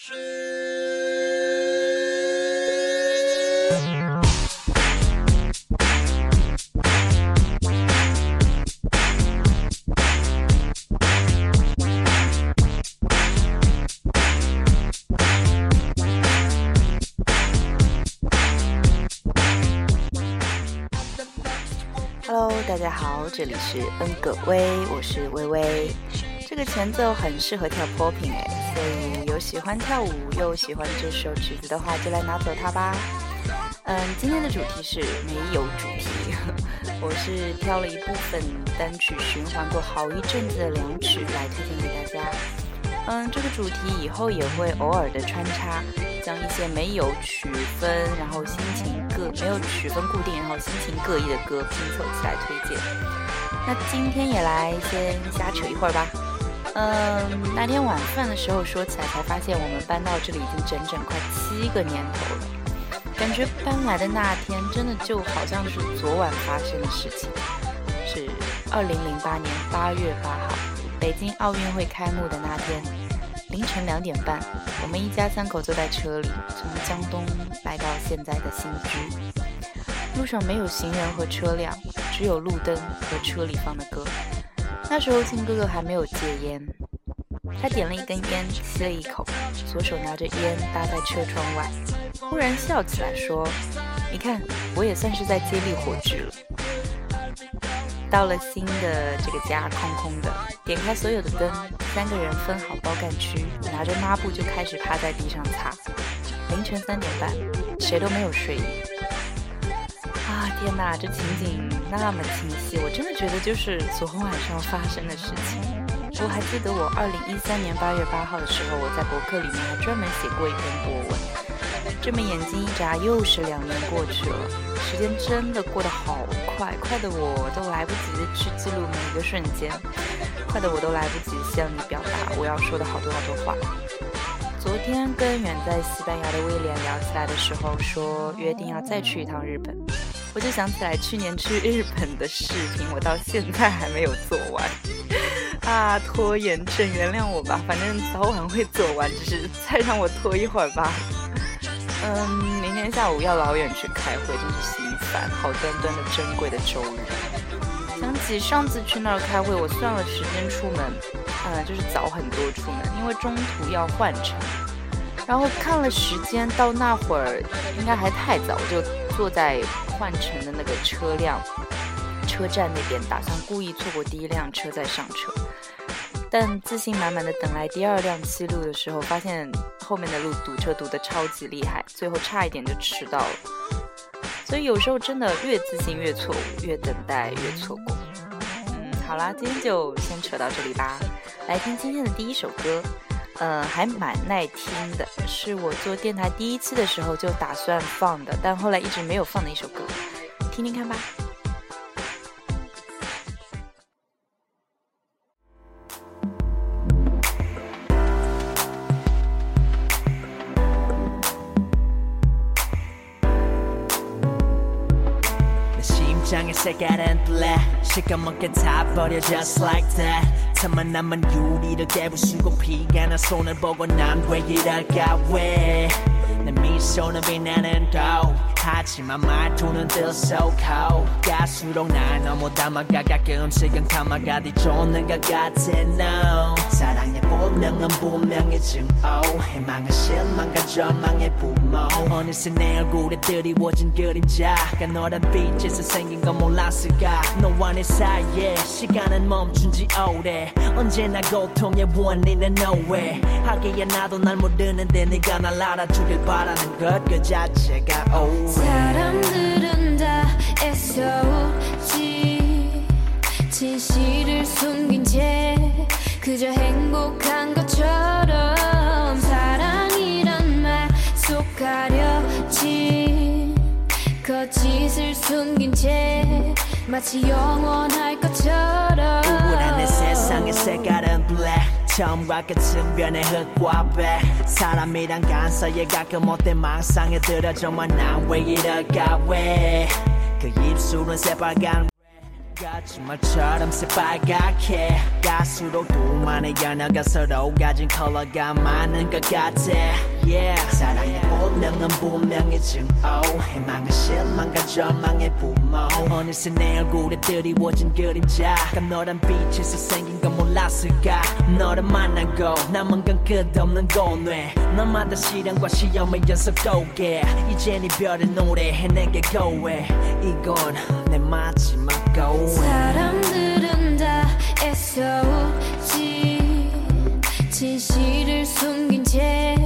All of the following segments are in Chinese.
Hello，大家好，这里是恩格威，我是微微。这个前奏很适合跳 popping 哎，所以有喜欢跳舞又喜欢这首曲子的话，就来拿走它吧。嗯，今天的主题是没有主题，我是挑了一部分单曲循环过好一阵子的两曲来推荐给大家。嗯，这个主题以后也会偶尔的穿插，将一些没有曲分，然后心情各没有曲分固定，然后心情各异的歌拼凑起来推荐。那今天也来先瞎扯一会儿吧。嗯，那天晚饭的时候说起来，才发现我们搬到这里已经整整快七个年头了。感觉搬来的那天，真的就好像是昨晚发生的事情。是二零零八年八月八号，北京奥运会开幕的那天，凌晨两点半，我们一家三口坐在车里，从江东来到现在的新居。路上没有行人和车辆，只有路灯和车里放的歌。那时候靖哥哥还没有戒烟，他点了一根烟，吸了一口，左手拿着烟搭在车窗外，忽然笑起来说：“你看，我也算是在接力火炬了。”到了新的这个家，空空的，点开所有的灯，三个人分好包干区，拿着抹布就开始趴在地上擦。凌晨三点半，谁都没有睡意。天哪，这情景那么清晰，我真的觉得就是昨天晚上发生的事情。我还记得我二零一三年八月八号的时候，我在博客里面还专门写过一篇博文。这么眼睛一眨，又是两年过去了，时间真的过得好快，快的我都来不及去记录每一个瞬间，快的我都来不及向你表达我要说的好多好多话。昨天跟远在西班牙的威廉聊起来的时候，说约定要再去一趟日本。我就想起来去年去日本的视频，我到现在还没有做完啊！拖延症，原谅我吧，反正早晚会做完，只是再让我拖一会儿吧。嗯，明天下午要老远去开会，真是心烦。好端端的珍贵的周日，想起上次去那儿开会，我算了时间出门，嗯，就是早很多出门，因为中途要换乘。然后看了时间，到那会儿应该还太早，我就坐在换乘的那个车辆车站那边，打算故意错过第一辆车再上车。但自信满满的等来第二辆七路的时候，发现后面的路堵车堵得超级厉害，最后差一点就迟到了。所以有时候真的越自信越错误，越等待越错过。嗯，好啦，今天就先扯到这里吧。来听今天的第一首歌。呃，还蛮耐听的，是我做电台第一期的时候就打算放的，但后来一直没有放的一首歌，听听看吧。 틈만 남은 유리를 깨부수고 피가 나 손을 보고 난 왜 이럴까 왜내 미소는 빛나는 도 하지만 말투는 들썩하고 갈수록 날 너무 담아가 가끔씩은 감아가 뒤쫓는 것 같아 no 사랑의 본명은 분명히 증오 희망은 실망과 절망의 부모. 어느새 내 얼굴에 드리워진 그림자가 너란 빛에서 생긴 건 몰랐을까? 너와 내 사이에 시간은 멈춘 지 오래. 언제나 고통의 원인은 nowhere. 하기에 나도 날 모르는데 네가 날 알아주길 바라는 것 그 자체가 oh 사람들은 다 애써오지. 진실을 숨긴 채 그저 행복한 것처럼 사랑이란 말 속 가려진 거짓을 숨긴 채 마치 영원할 것처럼 우울한 내 세상의 색깔은 black 처음과 끝은 변의 흙과 배. 사람이란 간사에 가끔 못된 망상에 들어 정말 난왜 이럴까 왜 그 입술은 새빨간 주말처럼 새빨갛게 갈수록 둘만의 연어가 서로 가진 컬러가 많은 것 같아. Yeah. 사랑의 운명은 분명히 증오. 희망은 실망과 절망의 부모. 어느새 내 얼굴에 드리워진 그림자. 깜놀한 빛에서 생긴 건 몰랐을까? 너를 만나고 남은 건 끝없는 고뇌. 너마다 시련과 시험의 연속 도개 이젠 이별의 노래해 내게 고해 이건 내 마지막 고해 사람들은 다 애써오지. 진실을 숨긴 채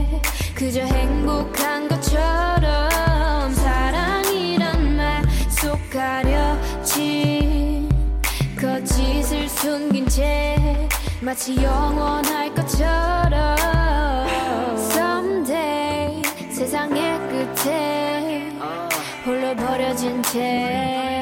그저 행복한 것처럼 사랑이란 말 속 가려진 거짓을 숨긴 채 마치 영원할 것처럼 Someday 세상의 끝에 홀로 버려진 채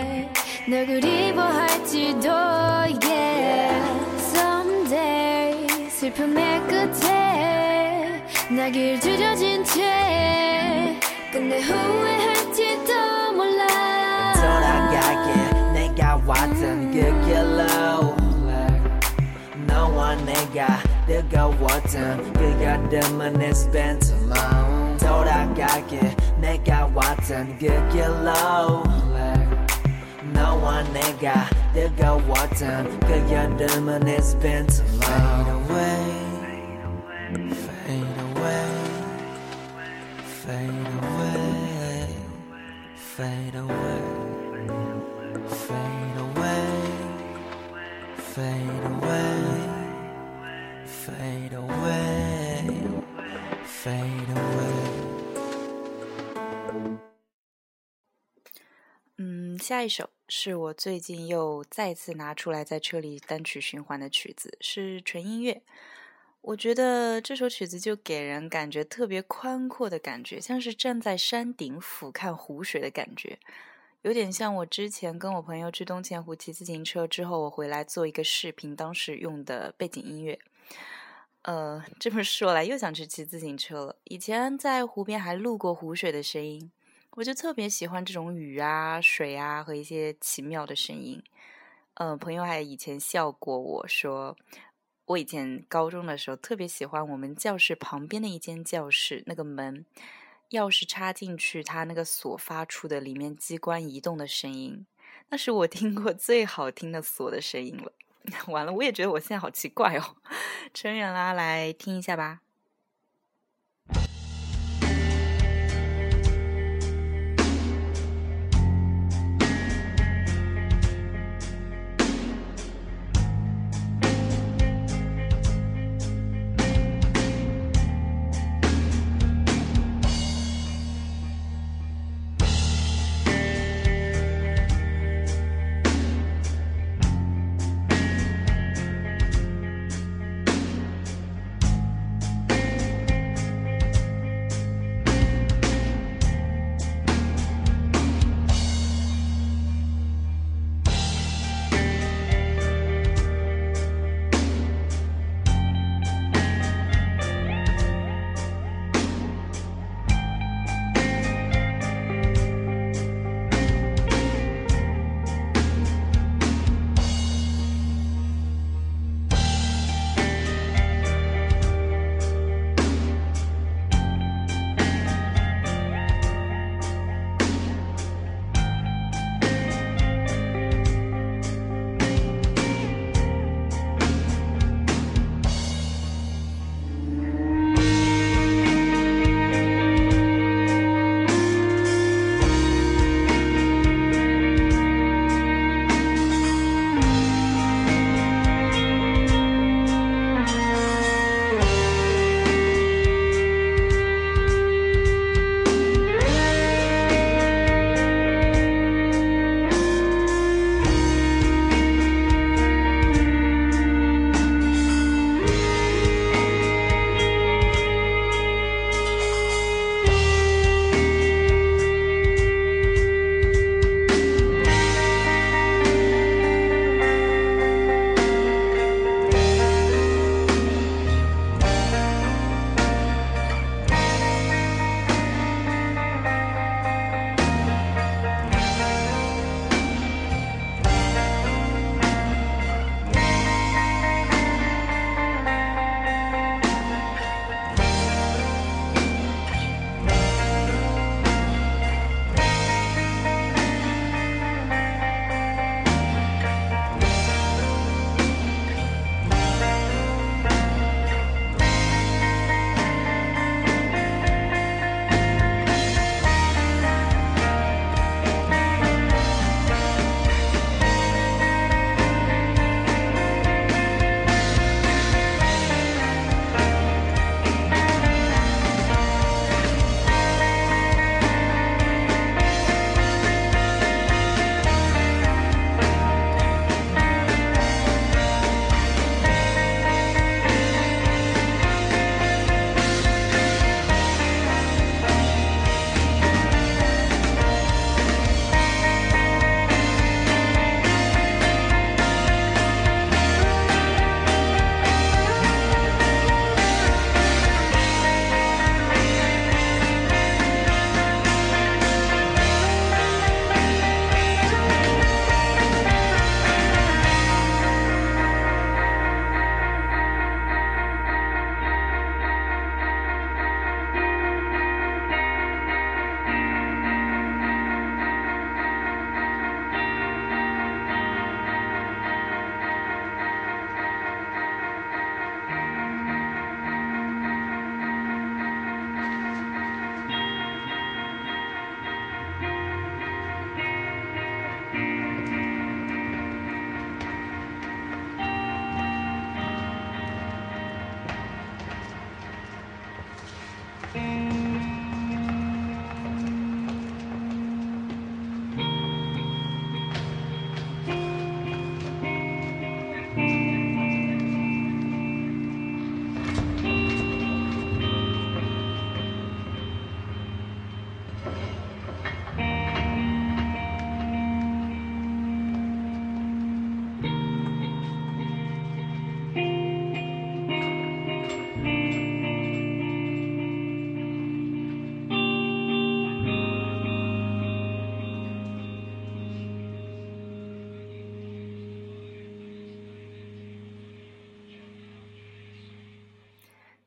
널 그리워할지도 yeah. Someday 슬픔의 끝에 나길 줄여진 채 끝내 후회할지도 몰라 돌아가게 내가 왔던 그 길로 너와 내가 뜨거웠던 그 여름은 It's been too long 돌아가게 내가 왔던 그 길로 너와 내가 뜨거웠던 그 여름은 It's been too long Fade away Fade away Fade away Fade away Fade away 下一首是我最近又再次拿出来在车里单曲循环的曲子，是纯音乐。我觉得这首曲子就给人感觉特别宽阔的感觉，像是站在山顶俯瞰湖水的感觉，有点像我之前跟我朋友去东钱湖骑自行车之后，我回来做一个视频，当时用的背景音乐。呃，这么说来又想去骑自行车了。以前在湖边还录过湖水的声音。我就特别喜欢这种雨啊、水啊和一些奇妙的声音。嗯、朋友还以前笑过我说，我以前高中的时候特别喜欢我们教室旁边的一间教室，那个门钥匙插进去，它那个锁发出的里面机关移动的声音，那是我听过最好听的锁的声音了。完了，我也觉得我现在好奇怪哦。扯远啦，来听一下吧。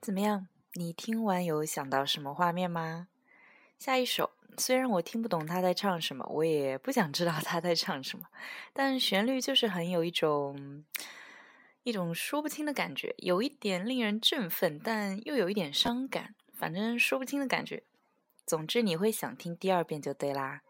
怎么样？你听完有想到什么画面吗？下一首虽然我听不懂他在唱什么，我也不想知道他在唱什么，但旋律就是很有一种一种说不清的感觉，有一点令人振奋，但又有一点伤感，反正说不清的感觉。总之你会想听第二遍就对啦。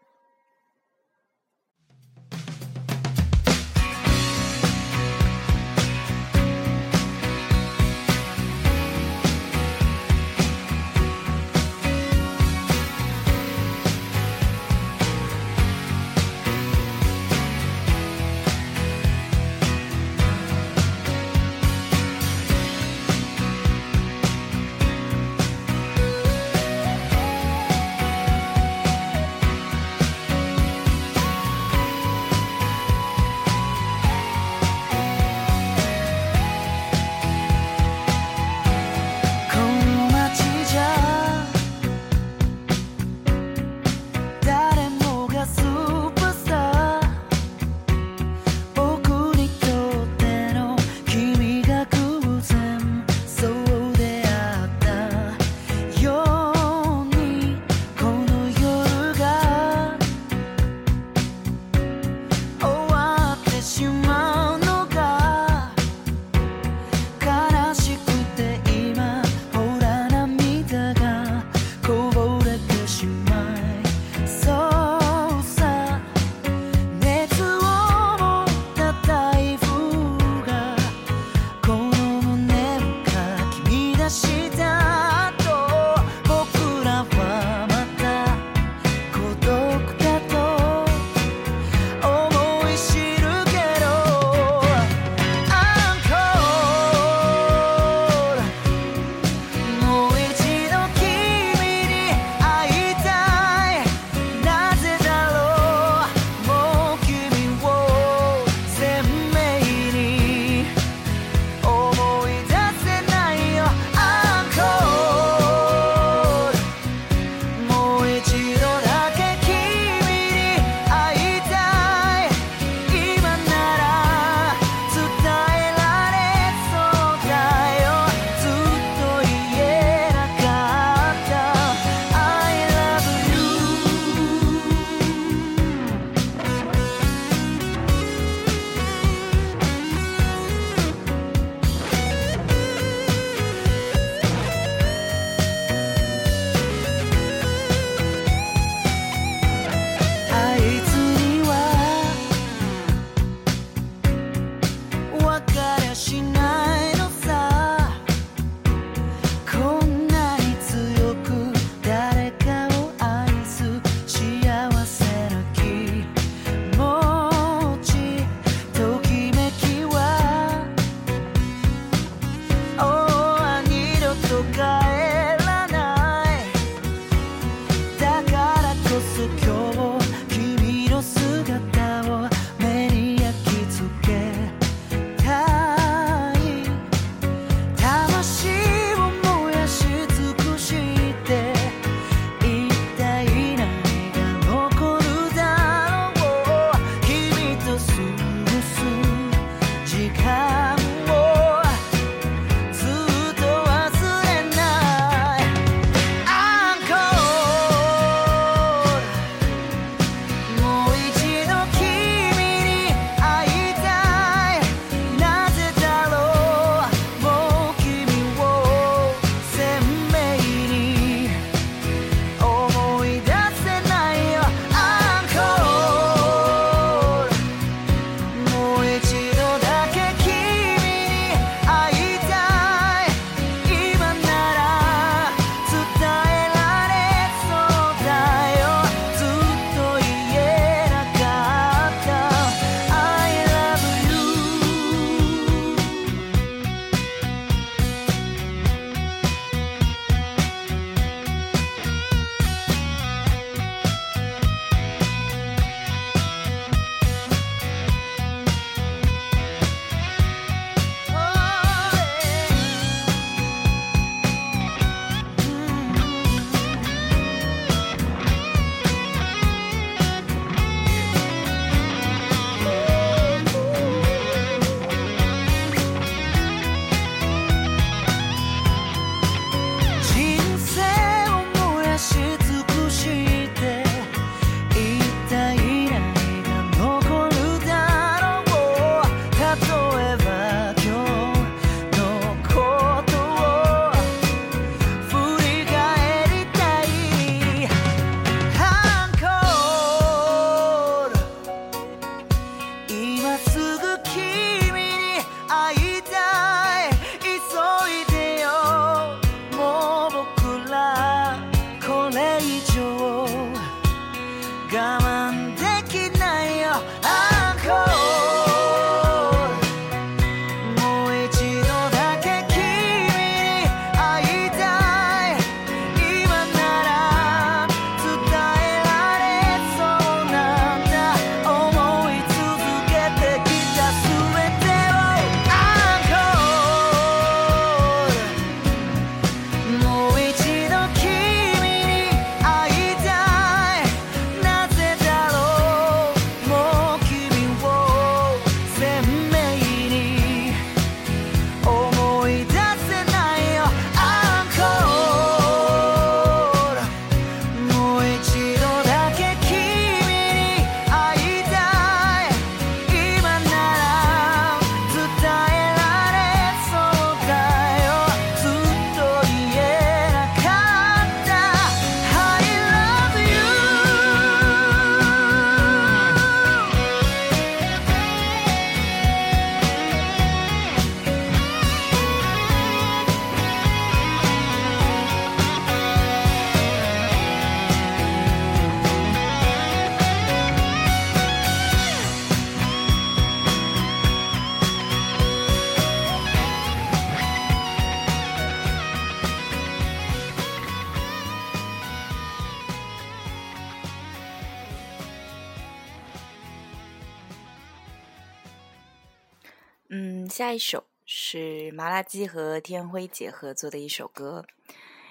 一首是麻辣鸡和天辉姐合作的一首歌，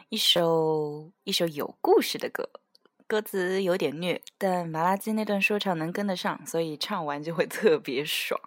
一首一首有故事的歌，歌词有点虐，但麻辣鸡那段说唱能跟得上，所以唱完就会特别爽。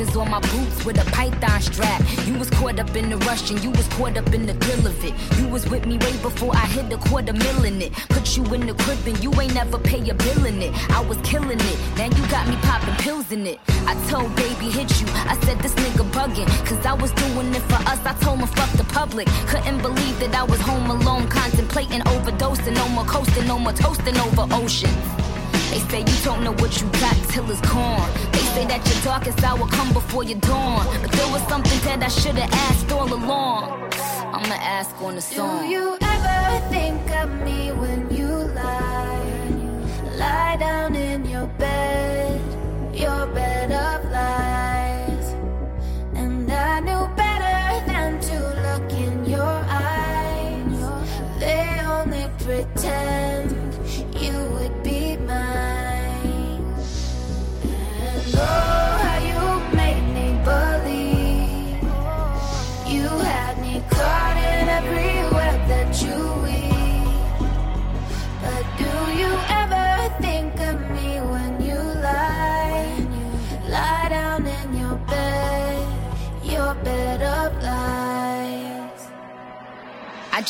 Balenciaga's on my boots with a python strap. You was caught up in the rush and you was caught up in the thrill of it. You was with me way before I hit the quarter mill in it. Put you in the crib and you ain't never pay a bill in it. I was killing it, now you got me popping pills in it. I told baby hit you, I said this nigga bugging. Cause I was doing it for us, I told him fuck the public. Couldn't believe that I was home alone, contemplating overdosing. No more coasting, no more toasting over ocean. They say you don't know what you got till it's gone. They say that your darkest hour come before your dawn. But there was something that I should've asked all along. I'ma ask on the song. Do you ever think of me when you lie? Lie down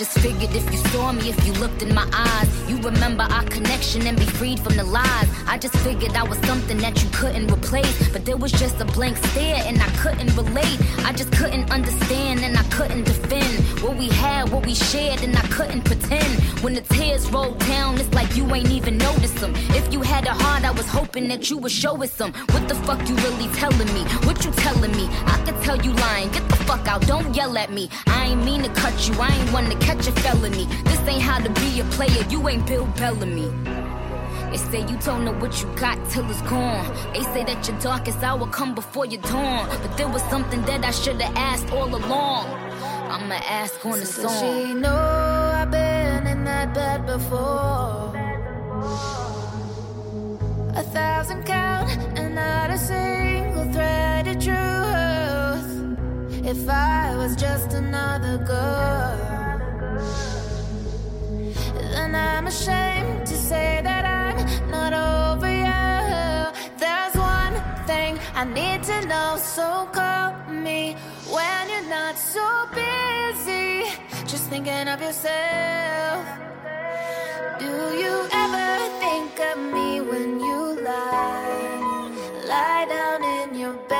just figured if you saw me, if you looked in my eyes, you remember our connection and be freed from the lies. I just figured I was something that you couldn't replace. But there was just a blank stare and I couldn't relate. I just couldn't understand and I couldn't defend what we had, what we shared, and I couldn't pretend. When the tears rolled down, it's like you ain't even noticed them. If you had a heart, I was hoping that you would show us some. What the fuck you really telling me? What you telling me? I could tell you lying. Get the fuck out, don't yell at me. I ain't mean to cut you, I ain't one to catch a felony. This ain't how to be a player, you ain't Bill Bellamy. They say you don't know what you got till it's gone. They say that your darkest hour come before your dawn. But there was something that I should've asked all along. I'ma ask on the Does song. she know I've been in that bed before? A thousand count and not a single thread of truth. If I was just another girl, ashamed to say that I'm not over you. There's one thing I need to know, so call me when you're not so busy, just thinking of yourself. Do you ever think of me when you lie? Lie down in your bed,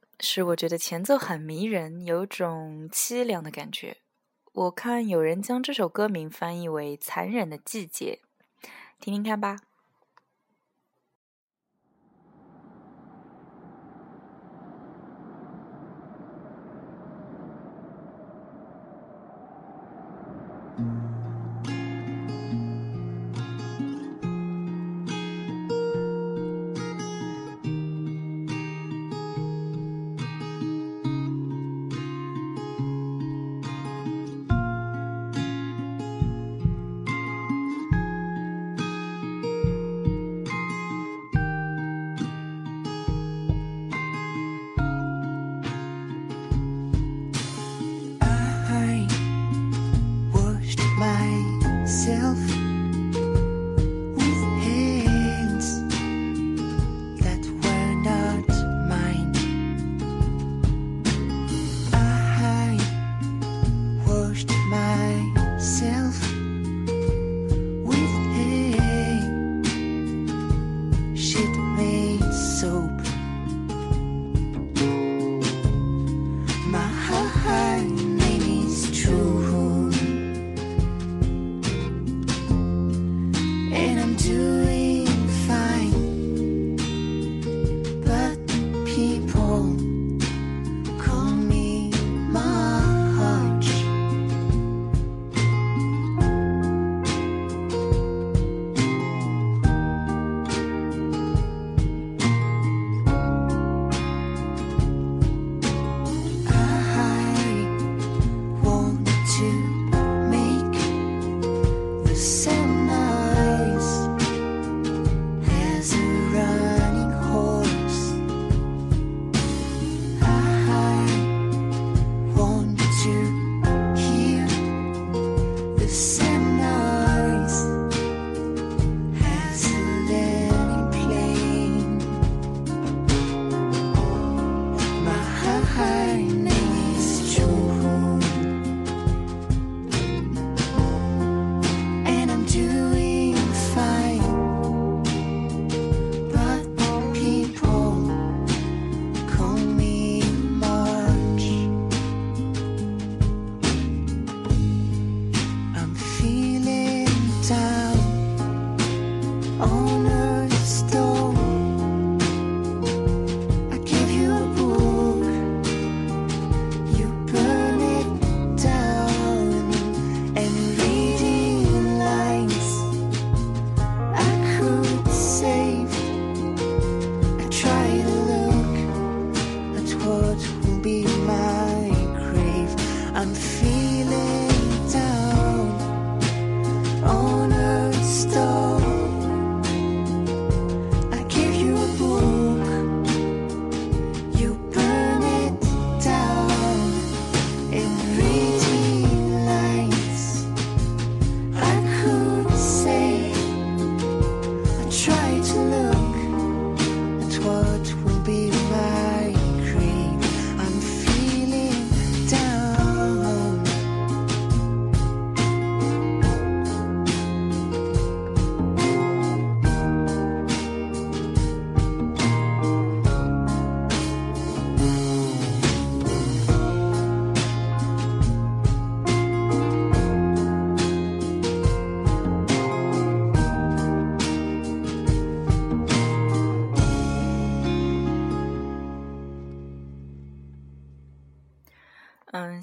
是我觉得前奏很迷人，有种凄凉的感觉。我看有人将这首歌名翻译为残忍的季节，听听看吧。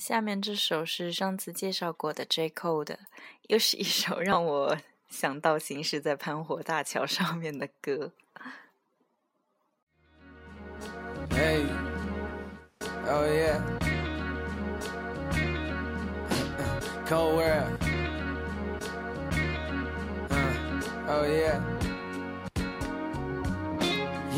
下面这首是上次介绍过的 J Cole 的，又是一首让我想到行驶在潘火大桥上面的歌。Hey, oh yeah. Cold world. Uh, oh yeah.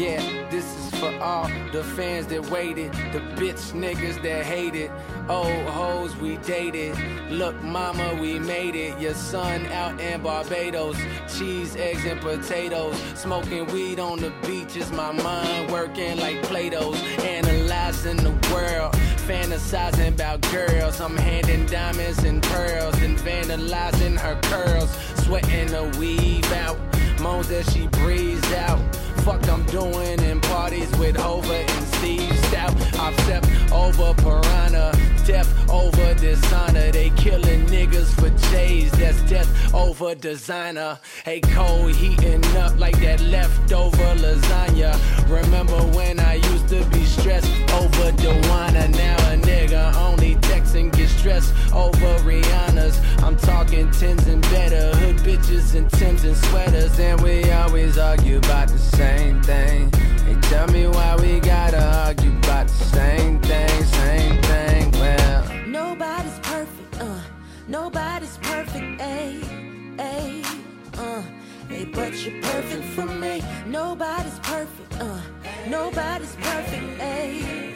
Yeah, this is for all the fans that waited, the bitch niggas that hated, old hoes we dated. Look, mama, we made it. Your son out in Barbados, cheese, eggs, and potatoes. Smoking weed on the beach is my mind working like Play-Dohs. Analyzing the world, fantasizing about girls. I'm handing diamonds and pearls and vandalizing her curls, sweating the weave out. Moans as she breathes out. Fuck I'm doing in parties with Hova and Steve Stout. I've stepped over Piranha, step over dishonor. They killing niggas for J's, that's death over designer. Hey Cole heating up like that leftover lasagna. Remember when I used to be stressed over Dewana? Now a nigga only texting get stressed over Rihanna's. I'm talking Gucci's and better, hood bitches and Tim's and sweaters, and we always argue about the same thing. Hey, tell me why we gotta argue about the same thing, same thing. Well, Nobody's perfect, uh. Nobody's perfect, ayy, ayy, uh. Hey, but you're perfect for me. Nobody's perfect, uh. Nobody's perfect, ayy.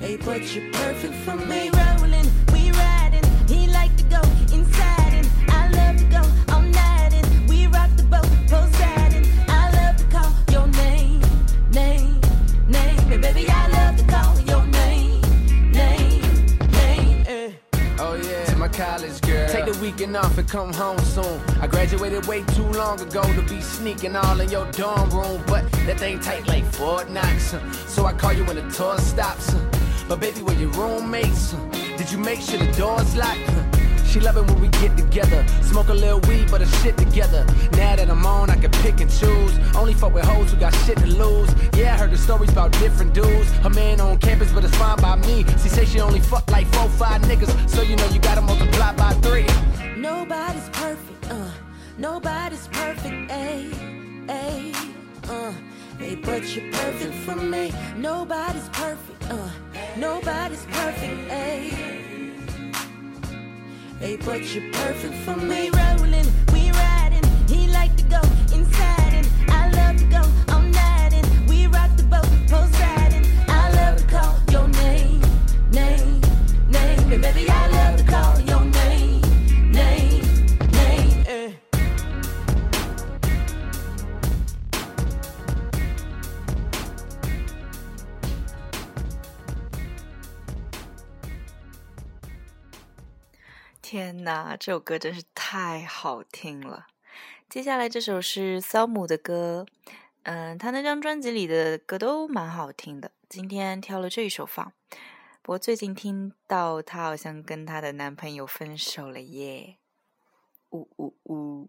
Hey, but you're perfect for me. We rolling, we riding. He like to go inside and I love to go all night and we rock the boat, Poseidon. I love to call your name, name, name. Hey, baby, I love to call your name, name, name. eh. Oh yeah, my college girl. Take the weekend off and come home soon. I graduated way too long ago to be sneaking all in your dorm room, but that thing tight like Fort Knox. So I call you when the tour stops. But baby, were your roommates? Did you make sure the doors locked? She love it when we get together, smoke a little weed, but a shit together. Now that I'm on, I can pick and choose. Only fuck with hoes who got shit to lose. Yeah, I heard the stories about different dudes. Her man on campus, but it's fine by me. She say she only fuck like four, five niggas, so you know you gotta multiply by three. Nobody's perfect, uh. Nobody's perfect, ayy, ayy, uh. Hey, but you're perfect for me. Nobody's perfect, uh. Nobody's perfect, ayy. Hey, but you're perfect for me. Rolling, we riding. He like to go 天哪，这首歌真是太好听了。接下来这首是骚姆的歌，嗯，他那张专辑里的歌都蛮好听的。今天挑了这一首放，不过最近听到她好像跟她的男朋友分手了耶，呜呜呜。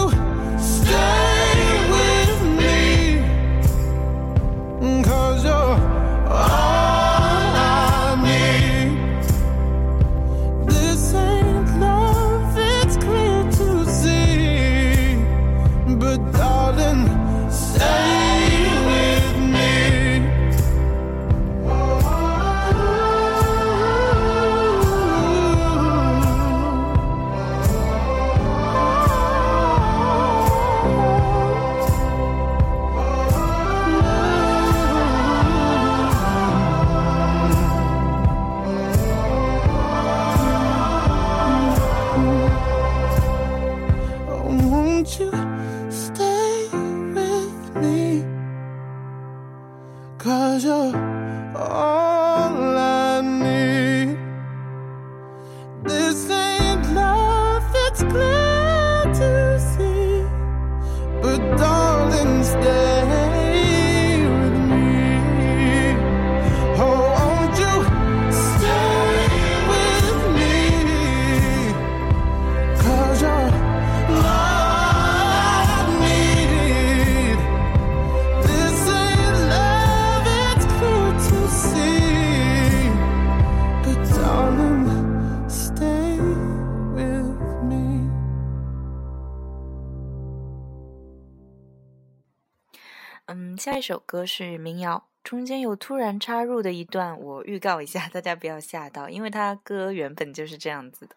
嗯，下一首歌是民谣，中间有突然插入的一段，我预告一下，大家不要吓到，因为它歌原本就是这样子的。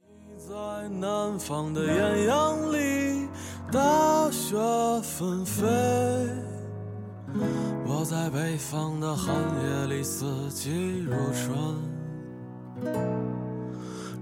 你在南方的艳阳里，大雪纷飞；我在北方的寒夜里，四季如春。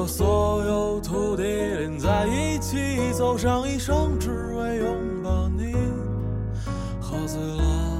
和所有土地连在一起，走上一生，只为拥抱你，喝醉了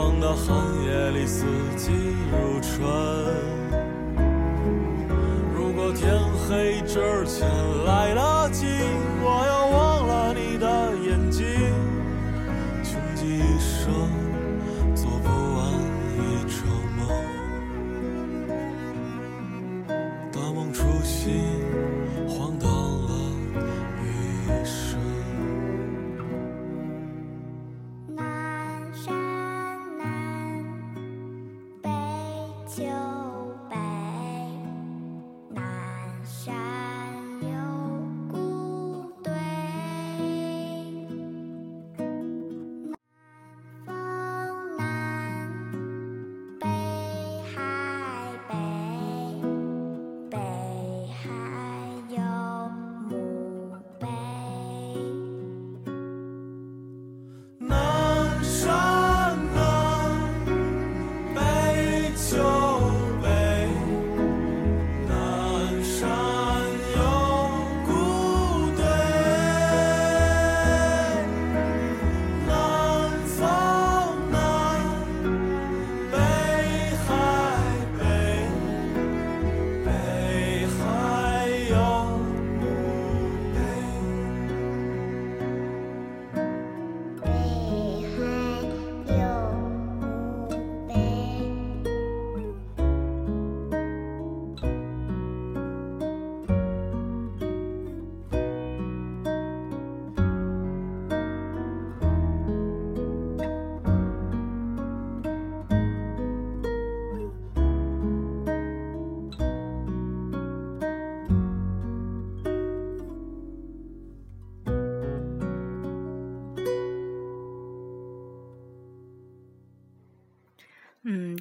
在北方的寒夜里，四季如春。如果天黑之前来了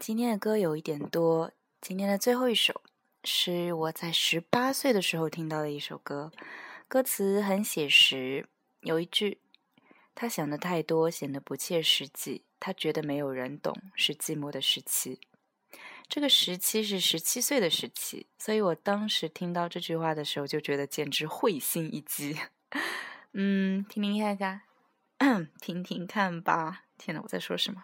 今天的歌有一点多，今天的最后一首是我在十八岁的时候听到的一首歌，歌词很写实，有一句：“他想的太多，显得不切实际。他觉得没有人懂，是寂寞的时期。”这个时期是十七岁的时期，所以我当时听到这句话的时候，就觉得简直会心一击。嗯，听听看看，听听看吧。天呐，我在说什么？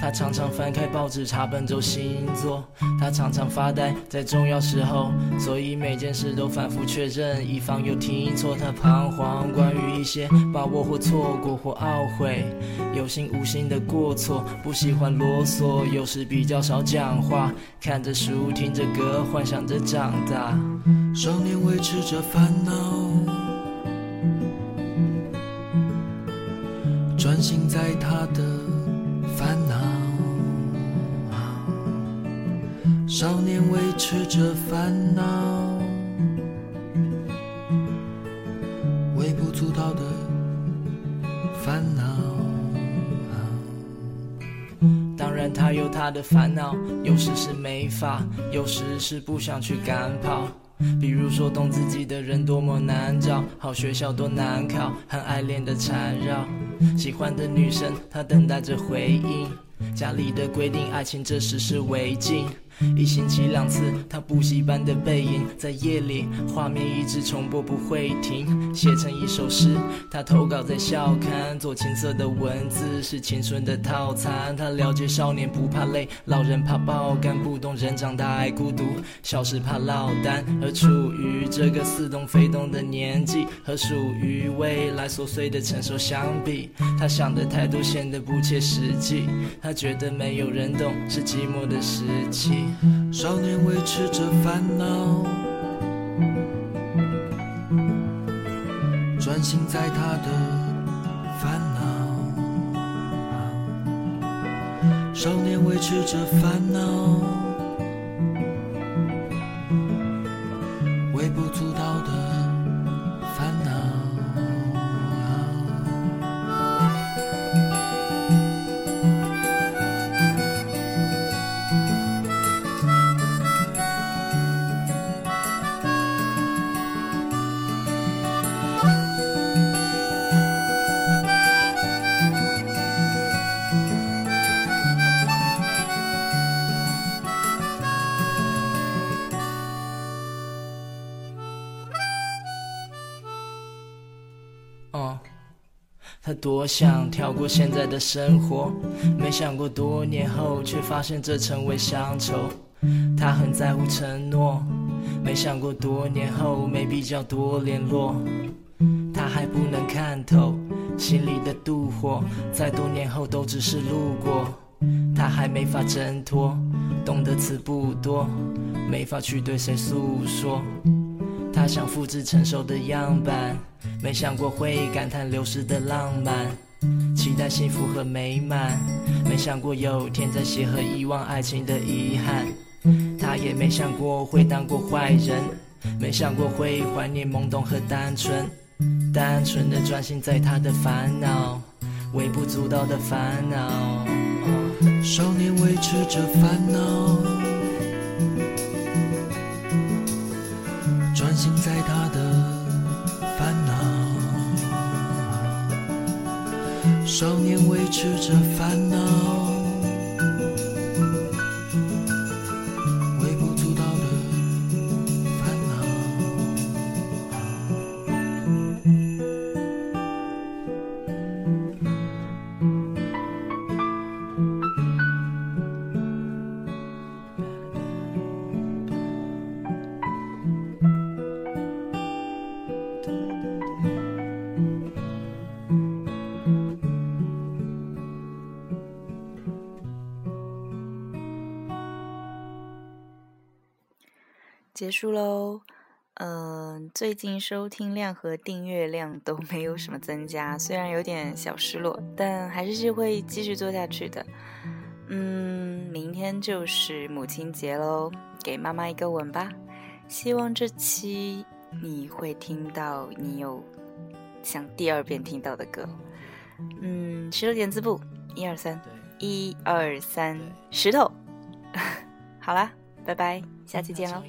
他常常翻开报纸查本周星座，他常常发呆在重要时候，所以每件事都反复确认，以防有听错。他彷徨关于一些把握或错过或懊悔，有心无心的过错，不喜欢啰嗦，有时比较少讲话，看着书听着歌，幻想着长大。少年维持着烦恼，专心在他的少年维持着烦恼，微不足道的烦恼。当然，他有他的烦恼，有时是没法，有时是不想去赶跑。比如说，懂自己的人多么难找，好学校多难考，和爱恋的缠绕。喜欢的女生，她等待着回应。家里的规定，爱情这时是违禁。一星期两次，他补习班的背影，在夜里画面一直重播不会停，写成一首诗。他投稿在校刊，做青涩的文字是青春的套餐。他了解少年不怕累，老人怕爆肝，不懂人长大爱孤独，小时怕落单。而处于这个似懂非懂的年纪，和属于未来琐碎的成熟相比，他想的太多显得不切实际。他觉得没有人懂，是寂寞的时期。少年维持着烦恼，专心在他的烦恼。少年维持着烦恼，多想跳过现在的生活，没想过多年后，却发现这成为乡愁。他很在乎承诺，没想过多年后没比较多联络。他还不能看透心里的妒火，在多年后都只是路过。他还没法挣脱，懂的词不多，没法去对谁诉说。他想复制成熟的样板，没想过会感叹流逝的浪漫，期待幸福和美满，没想过有天再邂逅遗忘爱情的遗憾。他也没想过会当过坏人，没想过会怀念懵懂和单纯，单纯的专心在他的烦恼，微不足道的烦恼。少年维持着烦恼，少年维持着烦恼，束喽。嗯、最近收听量和订阅量都没有什么增加，虽然有点小失落，但还是会继续做下去的。嗯，明天就是母亲节喽，给妈妈一个吻吧。希望这期你会听到你有想第二遍听到的歌。嗯，石头点字部，一二三，一二三，石头。好啦，拜拜，下期见喽。